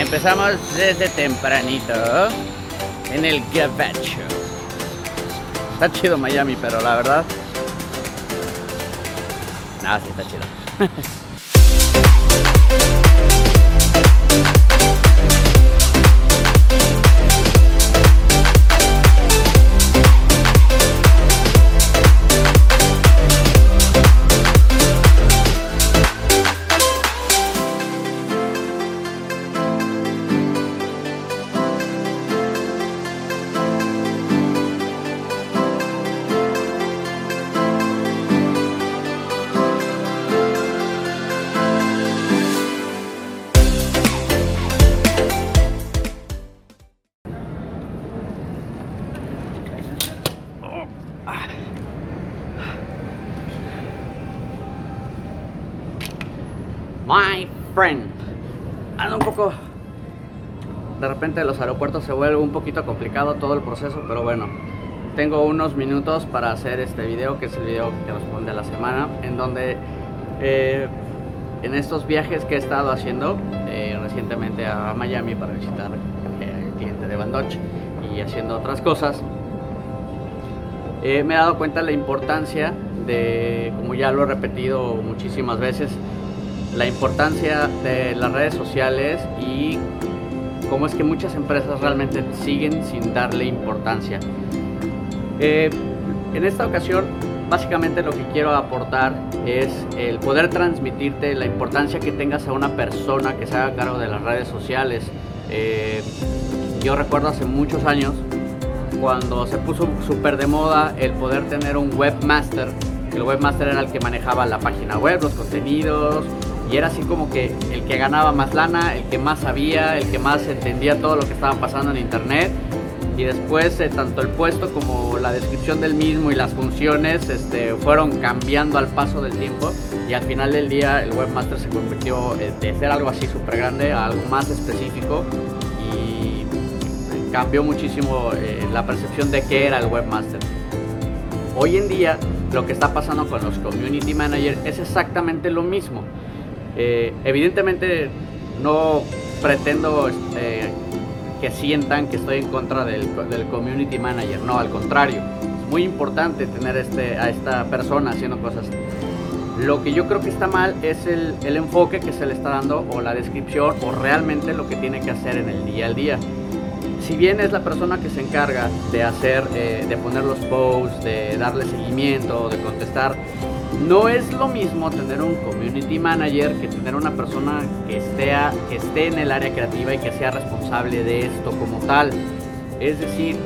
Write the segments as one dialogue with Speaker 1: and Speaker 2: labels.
Speaker 1: Empezamos desde tempranito en el gabacho. Está chido Miami, pero la verdad. Nada, sí está chido. My friend. Ando un poco. De repente los aeropuertos se vuelve un poquito complicado todo el proceso, pero bueno. Tengo unos minutos para hacer este video, que es el video que responde a la semana, en donde eh, en estos viajes que he estado haciendo eh, recientemente a Miami para visitar eh, al cliente de Bandoch y haciendo otras cosas, eh, me he dado cuenta la importancia de, como ya lo he repetido muchísimas veces, la importancia de las redes sociales y cómo es que muchas empresas realmente siguen sin darle importancia. Eh, en esta ocasión, básicamente lo que quiero aportar es el poder transmitirte la importancia que tengas a una persona que se haga cargo de las redes sociales. Eh, yo recuerdo hace muchos años cuando se puso súper de moda el poder tener un webmaster. El webmaster era el que manejaba la página web, los contenidos, y era así como que el que ganaba más lana, el que más sabía, el que más entendía todo lo que estaba pasando en internet. Y después eh, tanto el puesto como la descripción del mismo y las funciones este, fueron cambiando al paso del tiempo. Y al final del día el webmaster se convirtió eh, de ser algo así súper grande a algo más específico. Y cambió muchísimo eh, la percepción de qué era el webmaster. Hoy en día lo que está pasando con los community managers es exactamente lo mismo. Eh, evidentemente no pretendo eh, que sientan que estoy en contra del, community manager, no, al contrario. Es muy importante tener este, a esta persona haciendo cosas. Lo que yo creo que está mal es el, el enfoque que se le está dando o la descripción o realmente lo que tiene que hacer en el día al día si bien es la persona que se encarga de hacer, eh, de poner los posts, de darle seguimiento, de contestar, no es lo mismo tener un community manager que tener una persona que esté, que esté en el área creativa y que sea responsable de esto como tal. Es decir,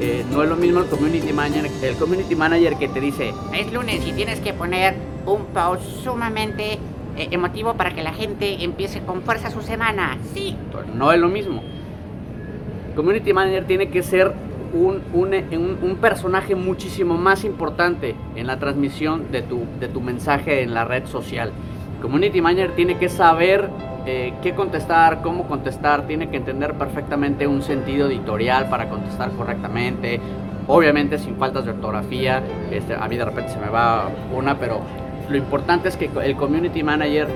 Speaker 1: eh, no es lo mismo el community manager, el community manager que te dice
Speaker 2: es lunes y tienes que poner un post sumamente eh, emotivo para que la gente empiece con fuerza su semana. Sí.
Speaker 1: No es lo mismo community manager tiene que ser un, un, un, personaje muchísimo más importante en la transmisión de tu, de tu mensaje en la red social. Community manager tiene que saber eh, qué contestar, cómo contestar, tiene que entender perfectamente un sentido editorial para contestar correctamente. Obviamente sin faltas de ortografía, este, a mí de repente se me va una, pero lo importante es que el community manager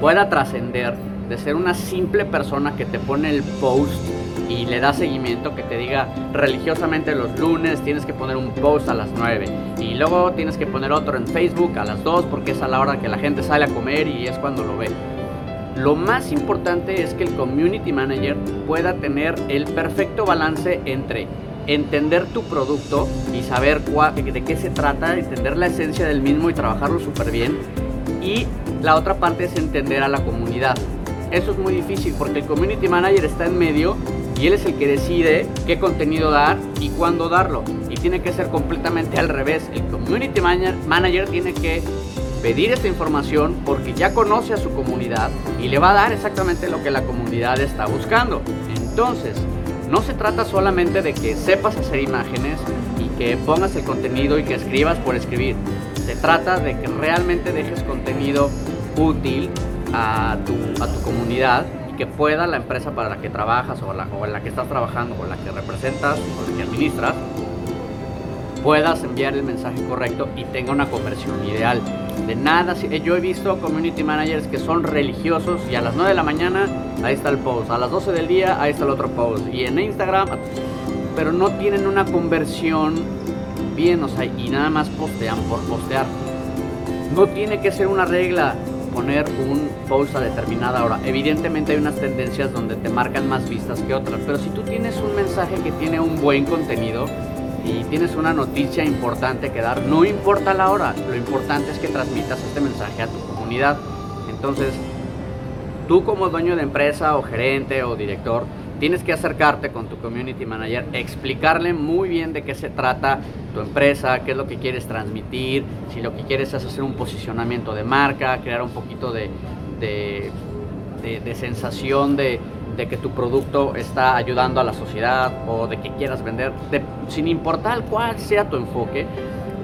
Speaker 1: pueda trascender de ser una simple persona que te pone el post y le da seguimiento, que te diga religiosamente los lunes tienes que poner un post a las 9 y luego tienes que poner otro en Facebook a las 2 porque es a la hora que la gente sale a comer y es cuando lo ve. Lo más importante es que el community manager pueda tener el perfecto balance entre entender tu producto y saber de qué se trata, entender la esencia del mismo y trabajarlo súper bien. Y la otra parte es entender a la comunidad. Eso es muy difícil porque el community manager está en medio y él es el que decide qué contenido dar y cuándo darlo. Y tiene que ser completamente al revés. El community manager tiene que pedir esta información porque ya conoce a su comunidad y le va a dar exactamente lo que la comunidad está buscando. Entonces, no se trata solamente de que sepas hacer imágenes y que pongas el contenido y que escribas por escribir. Se trata de que realmente dejes contenido útil a tu, a tu comunidad que pueda la empresa para la que trabajas o, la, o en la que estás trabajando o la que representas o la que administras puedas enviar el mensaje correcto y tenga una conversión ideal. De nada, yo he visto community managers que son religiosos y a las 9 de la mañana ahí está el post, a las 12 del día ahí está el otro post y en Instagram, pero no tienen una conversión bien, o sea, y nada más postean por postear. No tiene que ser una regla poner un post a determinada hora. Evidentemente hay unas tendencias donde te marcan más vistas que otras, pero si tú tienes un mensaje que tiene un buen contenido y tienes una noticia importante que dar, no importa la hora, lo importante es que transmitas este mensaje a tu comunidad. Entonces, tú como dueño de empresa o gerente o director, tienes que acercarte con tu community manager, explicarle muy bien de qué se trata tu empresa, qué es lo que quieres transmitir, si lo que quieres es hacer un posicionamiento de marca, crear un poquito de, de, sensación de, que tu producto está ayudando a la sociedad o de que quieras vender, sin importar cuál sea tu enfoque.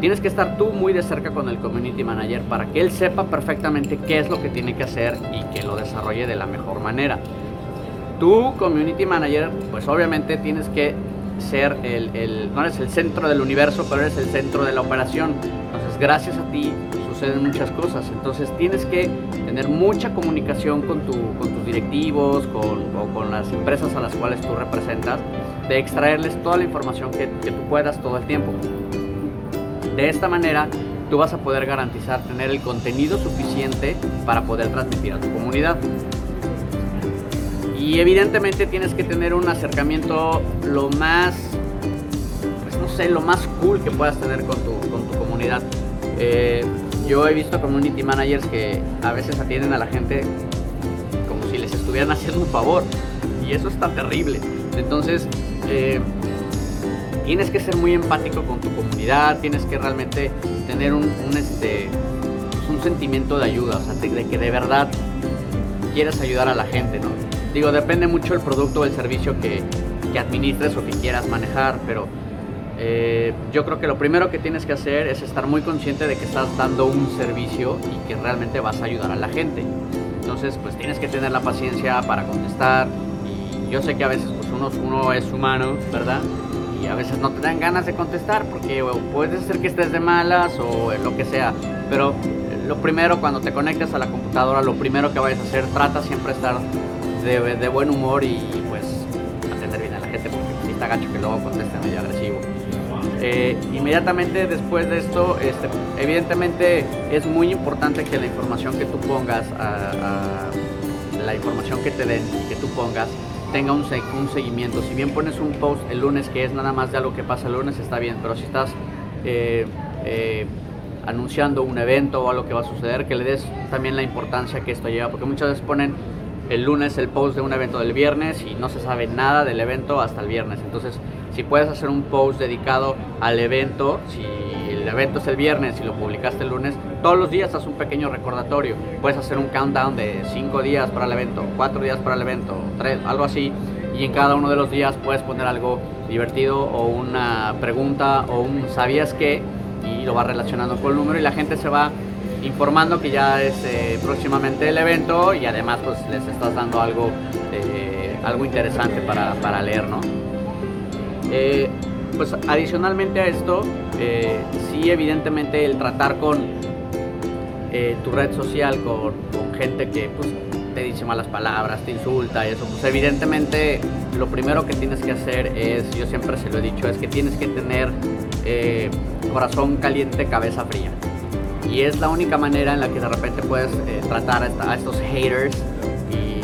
Speaker 1: Tienes que estar tú muy de cerca con el community manager para que él sepa perfectamente qué es lo que tiene que hacer y que lo desarrolle de la mejor manera. Tu community manager, pues obviamente tienes que ser el, no eres el centro del universo, pero eres el centro de la operación. Entonces, gracias a ti suceden muchas cosas. Entonces, tienes que tener mucha comunicación con, tu, con tus directivos, con, o con las empresas a las cuales tú representas, de extraerles toda la información que tú puedas todo el tiempo. De esta manera, tú vas a poder garantizar tener el contenido suficiente para poder transmitir a tu comunidad. Y evidentemente tienes que tener un acercamiento lo más, pues no sé, lo más cool que puedas tener con tu, con tu comunidad. Eh, yo he visto community managers que a veces atienden a la gente como si les estuvieran haciendo un favor. Y eso está terrible. Entonces, eh, tienes que ser muy empático con tu comunidad, tienes que realmente tener un, este, pues un sentimiento de ayuda, o sea, de que de verdad quieres ayudar a la gente, ¿no? Digo, depende mucho el producto o el servicio que, administres o que quieras manejar, pero eh, yo creo que lo primero que tienes que hacer es estar muy consciente de que estás dando un servicio y que realmente vas a ayudar a la gente. Entonces, pues tienes que tener la paciencia para contestar. Y yo sé que a veces pues, uno, es humano, ¿verdad? Y a veces no te dan ganas de contestar porque puede ser que estés de malas o lo que sea. Pero lo primero, cuando te conectes a la computadora, lo primero que vayas a hacer, trata siempre de estar de, buen humor y, pues atender bien a la gente porque si está gacho que luego conteste medio agresivo. Eh, inmediatamente después de esto, este, evidentemente es muy importante que la información que tú pongas, a, la información que te den que tú pongas, tenga un, un, seguimiento. Si bien pones un post el lunes que es nada más de algo que pasa el lunes, está bien, pero si estás eh, eh, anunciando un evento o algo que va a suceder, que le des también la importancia que esto lleva, porque muchas veces ponen el lunes el post de un evento del viernes y no se sabe nada del evento hasta el viernes. Entonces, si puedes hacer un post dedicado al evento, si el evento es el viernes y lo publicaste el lunes, todos los días haz un pequeño recordatorio. Puedes hacer un countdown de 5 días para el evento, 4 días para el evento, 3, algo así. Y en cada uno de los días puedes poner algo divertido o una pregunta o un sabías qué y lo vas relacionando con el número y la gente se va informando que ya es eh, próximamente el evento y además pues les estás dando algo, eh, algo interesante para, para leer, ¿no? Eh, pues adicionalmente a esto, sí evidentemente el tratar con tu red social, con, con, gente que pues te dice malas palabras, te insulta y eso, pues evidentemente lo primero que tienes que hacer es, yo siempre se lo he dicho, es que tienes que tener corazón caliente, cabeza fría y es la única manera en la que de repente puedes eh, tratar a, estos haters y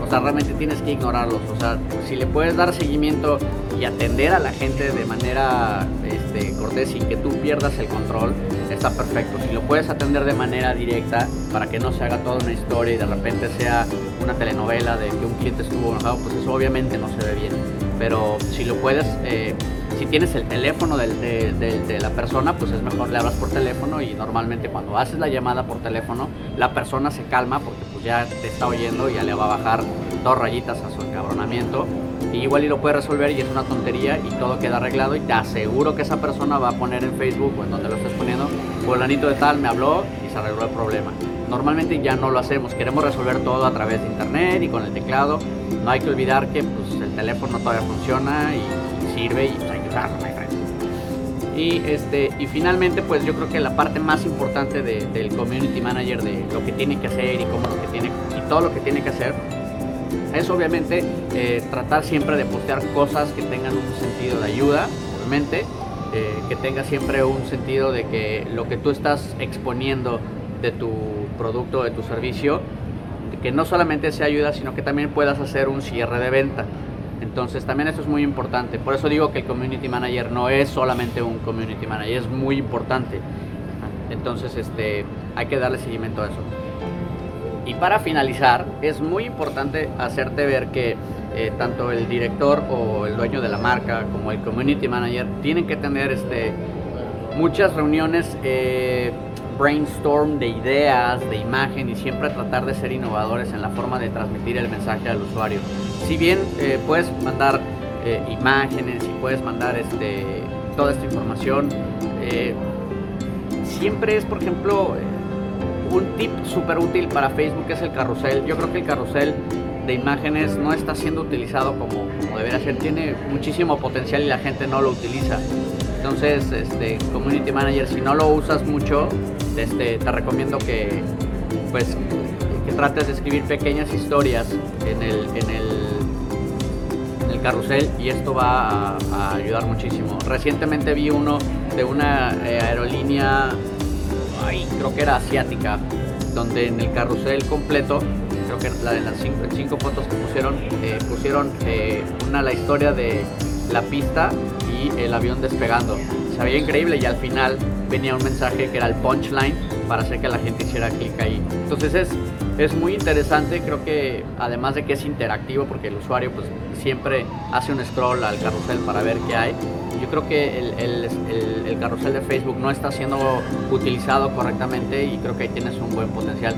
Speaker 1: o sea, realmente tienes que ignorarlos. O sea, si le puedes dar seguimiento y atender a la gente de manera este, cortés sin que tú pierdas el control, está perfecto. Si lo puedes atender de manera directa para que no se haga toda una historia y de repente sea una telenovela de que un cliente estuvo enojado, pues eso obviamente no se ve bien. Pero si lo puedes... Eh, si tienes el teléfono de, la persona, pues es mejor le hablas por teléfono y normalmente cuando haces la llamada por teléfono, la persona se calma porque pues ya te está oyendo y ya le va a bajar dos rayitas a su encabronamiento. Y igual y lo puede resolver y es una tontería y todo queda arreglado y te aseguro que esa persona va a poner en Facebook o en donde lo estés poniendo, fulanito de tal me habló y se arregló el problema. Normalmente ya no lo hacemos, queremos resolver todo a través de internet y con el teclado. No hay que olvidar que pues, el teléfono todavía funciona y sirve y Y, este, y finalmente, pues yo creo que la parte más importante de- del community manager, de lo que tiene que hacer y cómo lo que tiene, y todo lo que tiene que hacer, es obviamente eh, tratar siempre de postear cosas que tengan un sentido de ayuda, obviamente, eh, que tenga siempre un sentido de que lo que tú estás exponiendo de tu producto, de tu servicio, que no solamente sea ayuda, sino que también puedas hacer un cierre de venta. Entonces también eso es muy importante. Por eso digo que el community manager no es solamente un community manager, es muy importante. Entonces este, hay que darle seguimiento a eso. Y para finalizar, es muy importante hacerte ver que eh, tanto el director o el dueño de la marca como el community manager tienen que tener este, muchas reuniones eh, brainstorm de ideas, de imagen y siempre tratar de ser innovadores en la forma de transmitir el mensaje al usuario. Si bien eh, puedes mandar eh, imágenes y puedes mandar este, toda esta información, eh, siempre es, por ejemplo, un tip súper útil para Facebook es el carrusel. Yo creo que el carrusel de imágenes no está siendo utilizado como, debería ser. Tiene muchísimo potencial y la gente no lo utiliza. Entonces, este, Community Manager, si no lo usas mucho, este, te recomiendo que, pues, que trates de escribir pequeñas historias en el, en el carrusel y esto va a, ayudar muchísimo. Recientemente vi uno de una eh, aerolínea, ay, creo que era asiática, donde en el carrusel completo, creo que la de las cinco, cinco fotos que pusieron, eh, pusieron eh, una la historia de la pista y el avión despegando. Se veía increíble y al final venía un mensaje que era el punchline para hacer que la gente hiciera clic ahí. Entonces es, es muy interesante, creo que además de que es interactivo porque el usuario pues siempre hace un scroll al carrusel para ver qué hay. Yo creo que el, el- el- el carrusel de Facebook no está siendo utilizado correctamente y creo que ahí tienes un buen potencial.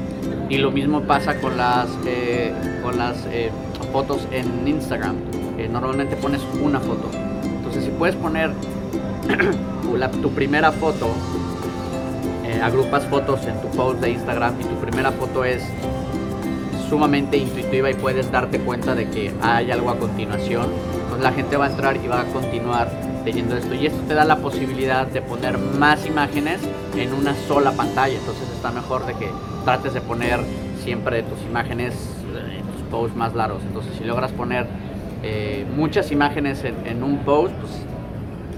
Speaker 1: Y lo mismo pasa con las, eh, con las eh, fotos en Instagram. Eh, normalmente pones una foto. Entonces si puedes poner la- tu primera foto, eh, agrupas fotos en tu post de Instagram y tu primera foto es sumamente intuitiva y puedes darte cuenta de que hay algo a continuación. Entonces la gente va a entrar y va a continuar leyendo esto. Y esto te da la posibilidad de poner más imágenes en una sola pantalla. Entonces está mejor de que trates de poner siempre tus imágenes, eh, tus posts más largos. Entonces si logras poner eh, muchas imágenes en, en un post, pues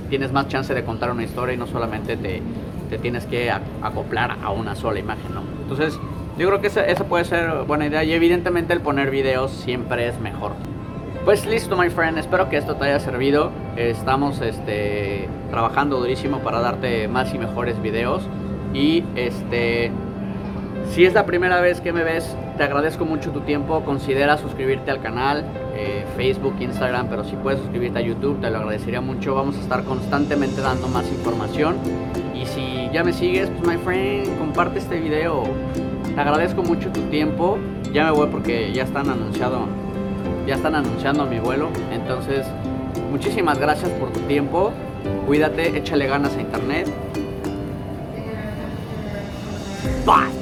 Speaker 1: tienes más chance de contar una historia y no solamente te, te tienes que acoplar a una sola imagen, ¿no? Entonces, yo creo que esa, esa puede ser buena idea y evidentemente el poner videos siempre es mejor. Pues listo, my friend, espero que esto te haya servido. Estamos este, trabajando durísimo para darte más y mejores videos. Y este, si es la primera vez que me ves, te agradezco mucho tu tiempo. Considera suscribirte al canal, eh, Facebook, Instagram, pero si puedes suscribirte a YouTube, te lo agradecería mucho. Vamos a estar constantemente dando más información. Y si ya me sigues, pues my friend, comparte este video. Te agradezco mucho tu tiempo. Ya me voy porque ya están anunciado, ya están anunciando mi vuelo. Entonces, muchísimas gracias por tu tiempo. Cuídate, échale ganas a internet. Bye.